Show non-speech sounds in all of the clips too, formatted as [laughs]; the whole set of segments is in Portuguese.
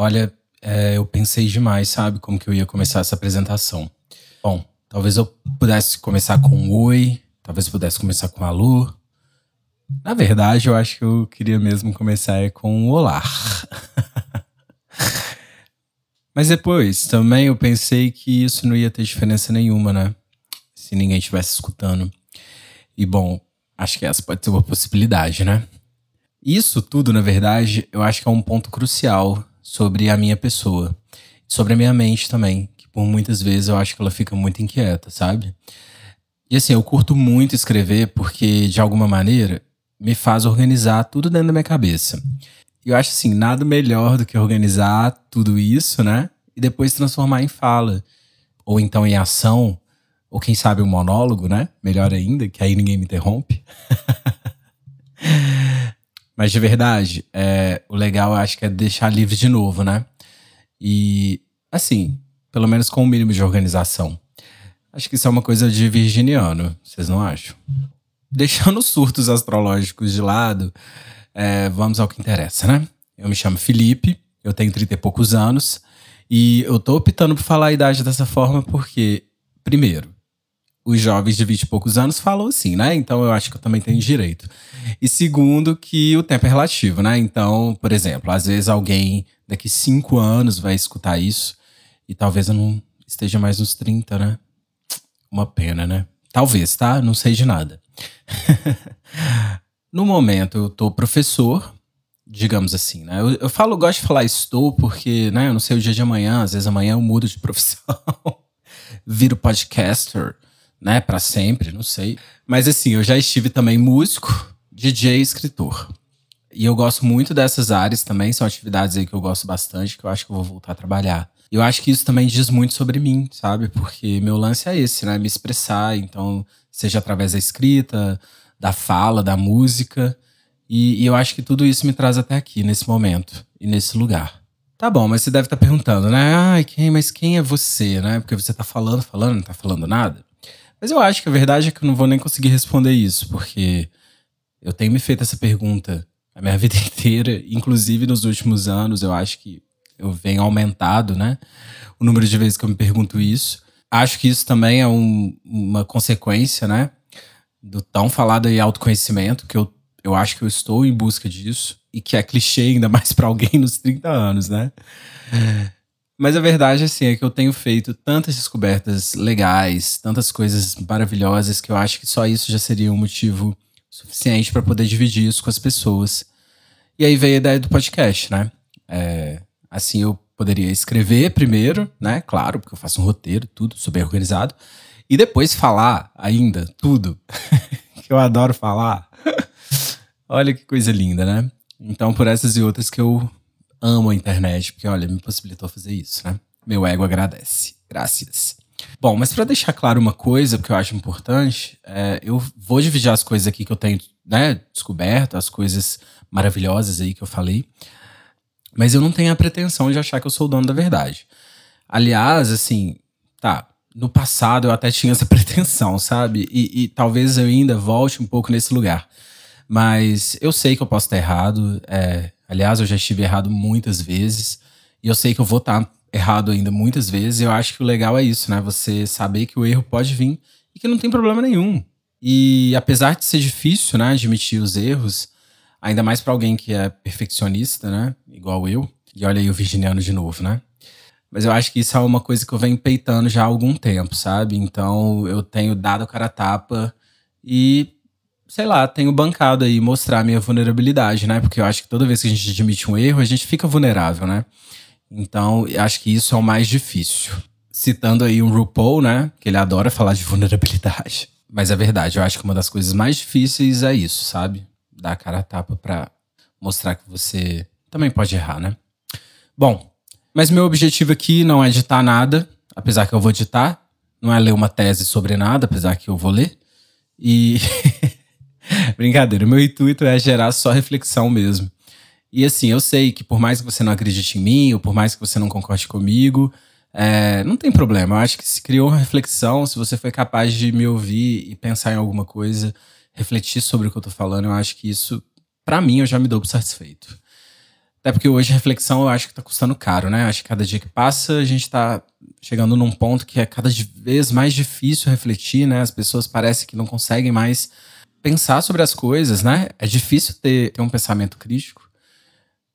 Olha, é, eu pensei demais, sabe, como que eu ia começar essa apresentação. Bom, talvez eu pudesse começar com um oi, talvez eu pudesse começar com um alô. Na verdade, eu acho que eu queria mesmo começar com um olá. [laughs] Mas depois, também eu pensei que isso não ia ter diferença nenhuma, né? Se ninguém estivesse escutando. E bom, acho que essa pode ser uma possibilidade, né? Isso tudo, na verdade, eu acho que é um ponto crucial sobre a minha pessoa. Sobre a minha mente também, que por muitas vezes eu acho que ela fica muito inquieta, sabe? E assim, eu curto muito escrever porque, de alguma maneira, me faz organizar tudo dentro da minha cabeça. E eu acho assim, nada melhor do que organizar tudo isso, né? E depois transformar em fala. Ou então em ação, ou quem sabe um monólogo, né? Melhor ainda, que aí ninguém me interrompe. [laughs] Mas de verdade, é, o legal eu acho que é deixar livre de novo, né? E assim, pelo menos com o um mínimo de organização. Acho que isso é uma coisa de virginiano, vocês não acham? Deixando os surtos astrológicos de lado, é, vamos ao que interessa, né? Eu me chamo Felipe, eu tenho 30 e poucos anos, e eu tô optando por falar a idade dessa forma porque, primeiro, os jovens de 20 e poucos anos falam assim, né? Então eu acho que eu também tenho direito. E segundo, que o tempo é relativo, né? Então, por exemplo, às vezes alguém daqui cinco anos vai escutar isso e talvez eu não esteja mais nos 30, né? Uma pena, né? Talvez, tá? Não sei de nada. [laughs] no momento, eu tô professor, digamos assim, né? Eu, eu falo, gosto de falar estou porque, né? Eu não sei o dia de amanhã, às vezes amanhã eu mudo de [laughs] profissão. Viro podcaster né, para sempre, não sei. Mas assim, eu já estive também músico, DJ e escritor. E eu gosto muito dessas áreas também, são atividades aí que eu gosto bastante, que eu acho que eu vou voltar a trabalhar. Eu acho que isso também diz muito sobre mim, sabe? Porque meu lance é esse, né? Me expressar, então, seja através da escrita, da fala, da música. E, e eu acho que tudo isso me traz até aqui, nesse momento e nesse lugar. Tá bom, mas você deve estar tá perguntando, né? Ai, quem, mas quem é você, né? Porque você tá falando, falando, não tá falando nada. Mas eu acho que a verdade é que eu não vou nem conseguir responder isso, porque eu tenho me feito essa pergunta a minha [laughs] vida inteira, inclusive nos últimos anos, eu acho que eu venho aumentado, né? O número de vezes que eu me pergunto isso. Acho que isso também é um, uma consequência, né? Do tão falado aí autoconhecimento, que eu, eu acho que eu estou em busca disso, e que é clichê ainda mais para alguém nos 30 anos, né? Mas a verdade, assim, é que eu tenho feito tantas descobertas legais, tantas coisas maravilhosas, que eu acho que só isso já seria um motivo suficiente para poder dividir isso com as pessoas. E aí veio a ideia do podcast, né? É, assim, eu poderia escrever primeiro, né? Claro, porque eu faço um roteiro, tudo, sou bem organizado. E depois falar ainda, tudo. [laughs] que eu adoro falar. [laughs] Olha que coisa linda, né? Então, por essas e outras que eu amo a internet, porque olha, me possibilitou fazer isso, né? Meu ego agradece. Graças. Bom, mas para deixar claro uma coisa que eu acho importante, é, eu vou dividir as coisas aqui que eu tenho né, descoberto, as coisas maravilhosas aí que eu falei, mas eu não tenho a pretensão de achar que eu sou o dono da verdade. Aliás, assim, tá, no passado eu até tinha essa [laughs] pretensão, sabe? E, e talvez eu ainda volte um pouco nesse lugar. Mas eu sei que eu posso estar errado. É, Aliás, eu já estive errado muitas vezes. E eu sei que eu vou estar errado ainda muitas vezes. E eu acho que o legal é isso, né? Você saber que o erro pode vir e que não tem problema nenhum. E apesar de ser difícil, né, admitir os erros, ainda mais para alguém que é perfeccionista, né, igual eu. E olha aí o virginiano de novo, né? Mas eu acho que isso é uma coisa que eu venho peitando já há algum tempo, sabe? Então eu tenho dado cara a tapa e sei lá, tenho bancado aí mostrar minha vulnerabilidade, né? Porque eu acho que toda vez que a gente admite um erro, a gente fica vulnerável, né? Então, acho que isso é o mais difícil. Citando aí um RuPaul, né? Que ele adora falar de vulnerabilidade. [laughs] Mas é verdade, eu acho que uma das coisas mais difíceis é isso, sabe? Dar a cara a tapa pra mostrar que você também pode errar, né? Bom, mas meu objetivo aqui não é editar nada, apesar que eu vou editar. Não é ler uma tese sobre nada, apesar que eu vou ler. E [laughs] Brincadeira, meu intuito é gerar só reflexão mesmo. E assim, eu sei que por mais que você não acredite em mim, ou por mais que você não concorde comigo, é, não tem problema. Eu acho que se criou uma reflexão, se você foi capaz de me ouvir e pensar em alguma coisa, refletir sobre o que eu tô falando, eu acho que isso, para mim, eu já me dou por satisfeito. Até porque hoje a reflexão eu acho que tá custando caro, né? Acho que cada dia que passa a gente tá chegando num ponto que é cada vez mais difícil refletir, né? As pessoas parecem que não conseguem mais pensar sobre as coisas, né? É difícil ter, ter um pensamento crítico,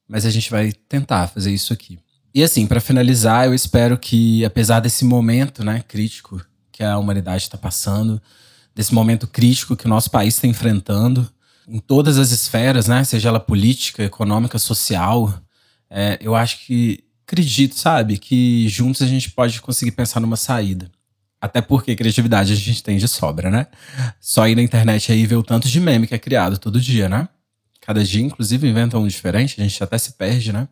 mas a gente vai tentar fazer isso aqui. E assim, para finalizar, eu espero que, apesar desse momento né, crítico que a humanidade está passando, desse momento crítico que o nosso país está enfrentando, em todas as esferas, né? Seja ela política, econômica, social, é, eu acho que acredito, sabe, que juntos a gente pode conseguir pensar numa saída. Até porque criatividade a gente tem de sobra, né? Só ir na internet aí ver o tanto de meme que é criado todo dia, né? Cada dia, inclusive, inventa um diferente, a gente até se perde, né?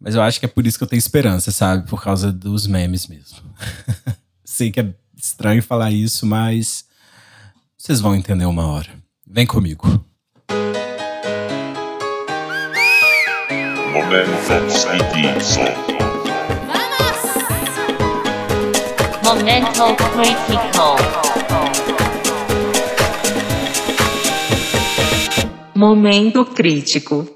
Mas eu acho que é por isso que eu tenho esperança, sabe? Por causa dos memes mesmo. [laughs] Sei que é estranho falar isso, mas vocês vão entender uma hora. Vem comigo. Momento Momento Critical. Momento crítico.